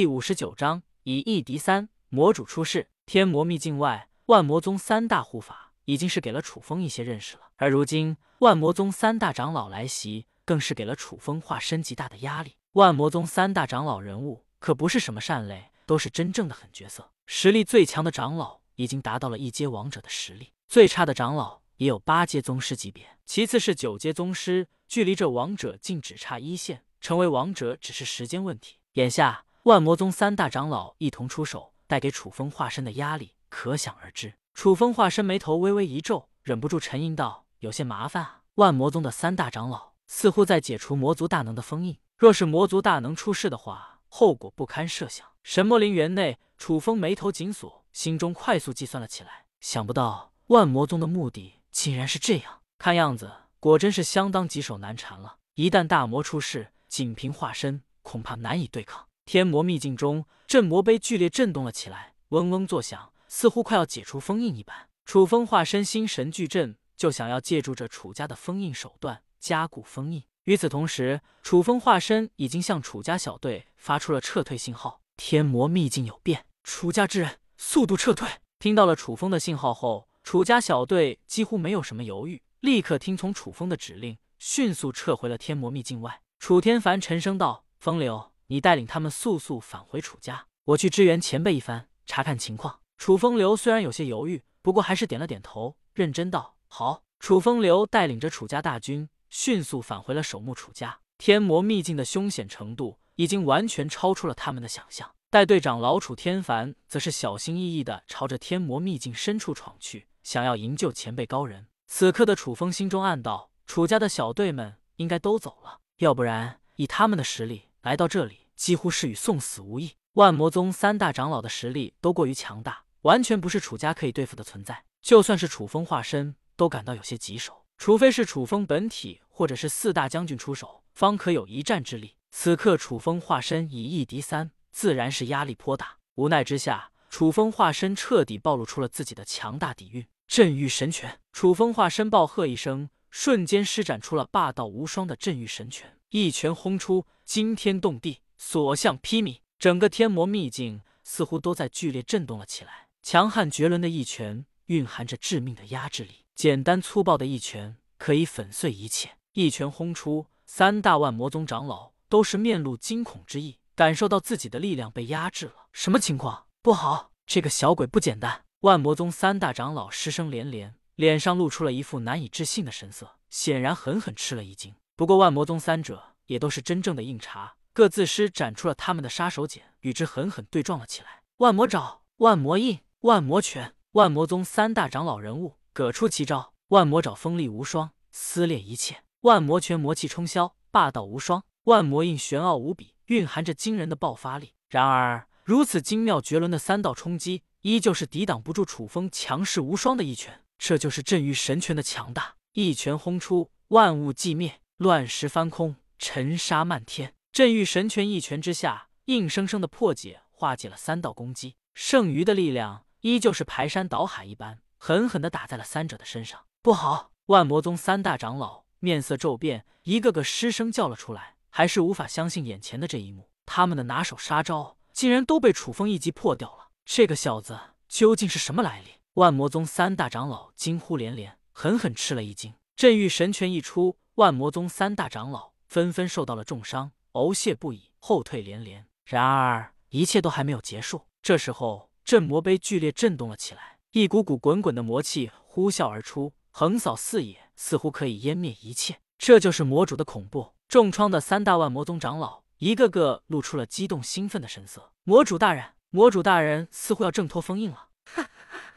第五十九章以一敌三，魔主出世。天魔秘境外，万魔宗三大护法已经是给了楚风一些认识了，而如今万魔宗三大长老来袭，更是给了楚风化身极大的压力。万魔宗三大长老人物可不是什么善类，都是真正的狠角色。实力最强的长老已经达到了一阶王者的实力，最差的长老也有八阶宗师级别，其次是九阶宗师，距离这王者竟只差一线，成为王者只是时间问题。眼下万魔宗三大长老一同出手。带给楚风化身的压力可想而知。楚风化身眉头微微一皱，忍不住沉吟道：“有些麻烦啊。”万魔宗的三大长老似乎在解除魔族大能的封印，若是魔族大能出世的话，后果不堪设想。神魔陵园内，楚风眉头紧锁，心中快速计算了起来。想不到万魔宗的目的竟然是这样，看样子果真是相当棘手难缠了。一旦大魔出世，仅凭化身恐怕难以对抗。天魔秘境中，镇魔碑剧烈震动了起来，嗡嗡作响，似乎快要解除封印一般。楚风化身心神巨阵，就想要借助这楚家的封印手段加固封印。与此同时，楚风化身已经向楚家小队发出了撤退信号。天魔秘境有变，楚家之人速度撤退。听到了楚风的信号后，楚家小队几乎没有什么犹豫，立刻听从楚风的指令，迅速撤回了天魔秘境外。楚天凡沉声道：“风流。”你带领他们速速返回楚家，我去支援前辈一番，查看情况。楚风流虽然有些犹豫，不过还是点了点头，认真道：“好。”楚风流带领着楚家大军迅速返回了守墓楚家。天魔秘境的凶险程度已经完全超出了他们的想象。带队长老楚天凡则是小心翼翼地朝着天魔秘境深处闯去，想要营救前辈高人。此刻的楚风心中暗道：楚家的小队们应该都走了，要不然以他们的实力来到这里。几乎是与送死无异。万魔宗三大长老的实力都过于强大，完全不是楚家可以对付的存在。就算是楚风化身，都感到有些棘手。除非是楚风本体，或者是四大将军出手，方可有一战之力。此刻楚风化身以一敌三，自然是压力颇大。无奈之下，楚风化身彻底暴露出了自己的强大底蕴——镇狱神拳。楚风化身暴喝一声，瞬间施展出了霸道无双的镇狱神拳，一拳轰出，惊天动地。所向披靡，整个天魔秘境似乎都在剧烈震动了起来。强悍绝伦的一拳，蕴含着致命的压制力。简单粗暴的一拳，可以粉碎一切。一拳轰出，三大万魔宗长老都是面露惊恐之意，感受到自己的力量被压制了。什么情况？不好，这个小鬼不简单！万魔宗三大长老失声连连，脸上露出了一副难以置信的神色，显然狠狠吃了一惊。不过，万魔宗三者也都是真正的硬茬。各自施展出了他们的杀手锏，与之狠狠对撞了起来。万魔爪、万魔印、万魔拳，万魔宗三大长老人物各出奇招。万魔爪锋利无双，撕裂一切；万魔拳魔气冲霄，霸道无双；万魔印玄奥无比，蕴含着惊人的爆发力。然而，如此精妙绝伦的三道冲击，依旧是抵挡不住楚风强势无双的一拳。这就是镇狱神拳的强大，一拳轰出，万物寂灭，乱石翻空，尘沙漫天。镇狱神拳一拳之下，硬生生的破解化解了三道攻击，剩余的力量依旧是排山倒海一般，狠狠的打在了三者的身上。不好！万魔宗三大长老面色骤变，一个个失声叫了出来，还是无法相信眼前的这一幕。他们的拿手杀招竟然都被楚风一击破掉了，这个小子究竟是什么来历？万魔宗三大长老惊呼连连，狠狠吃了一惊。镇狱神拳一出，万魔宗三大长老纷纷受到了重伤。呕血不已，后退连连。然而，一切都还没有结束。这时候，镇魔碑剧烈震动了起来，一股股滚滚的魔气呼啸而出，横扫四野，似乎可以湮灭一切。这就是魔主的恐怖！重创的三大万魔宗长老，一个个露出了激动兴奋的神色。魔主大人，魔主大人似乎要挣脱封印了！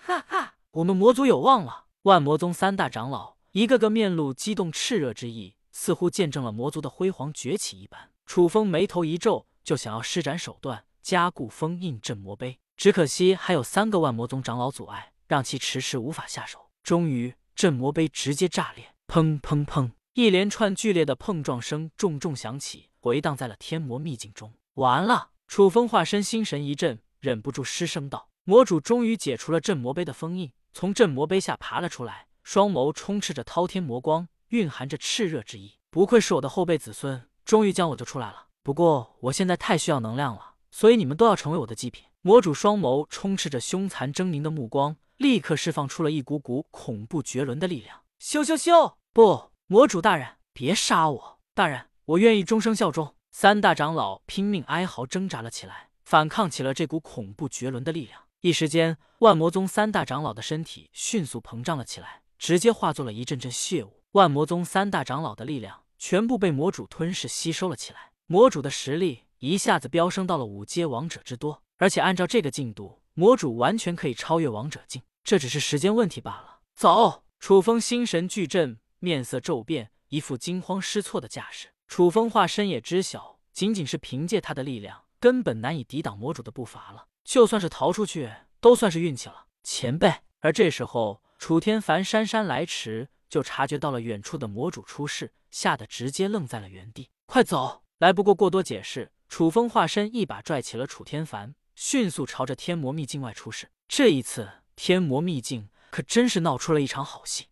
哈哈！我们魔族有望了！万魔宗三大长老一个个面露激动炽热之意，似乎见证了魔族的辉煌崛起一般。楚风眉头一皱，就想要施展手段加固封印镇魔碑，只可惜还有三个万魔宗长老阻碍，让其迟迟无法下手。终于，镇魔碑直接炸裂，砰砰砰！一连串剧烈的碰撞声重重响起，回荡在了天魔秘境中。完了！楚风化身心神一震，忍不住失声道：“魔主终于解除了镇魔碑的封印，从镇魔碑下爬了出来，双眸充斥着滔天魔光，蕴含着炽热之意。不愧是我的后辈子孙。”终于将我救出来了，不过我现在太需要能量了，所以你们都要成为我的祭品。魔主双眸充斥着凶残狰狞的目光，立刻释放出了一股股恐怖绝伦的力量。咻咻咻！不，魔主大人，别杀我！大人，我愿意终生效忠。三大长老拼命哀嚎，挣扎了起来，反抗起了这股恐怖绝伦的力量。一时间，万魔宗三大长老的身体迅速膨胀了起来，直接化作了一阵阵血雾。万魔宗三大长老的力量全部被魔主吞噬吸收了起来。魔主的实力一下子飙升到了五阶王者之多。而且按照这个进度，魔主完全可以超越王者境，这只是时间问题罢了。走！楚风心神俱震，面色骤变，一副惊慌失措的架势。楚风化身也知晓，仅仅是凭借他的力量，根本难以抵挡魔主的步伐了。就算是逃出去，都算是运气了，前辈。而这时候，楚天凡姗姗来迟，就察觉到了远处的魔主出事，吓得直接愣在了原地。快走！来不过过多解释，楚风化身一把拽起了楚天凡。迅速朝着天魔秘境外出世。这一次，天魔秘境可真是闹出了一场好戏。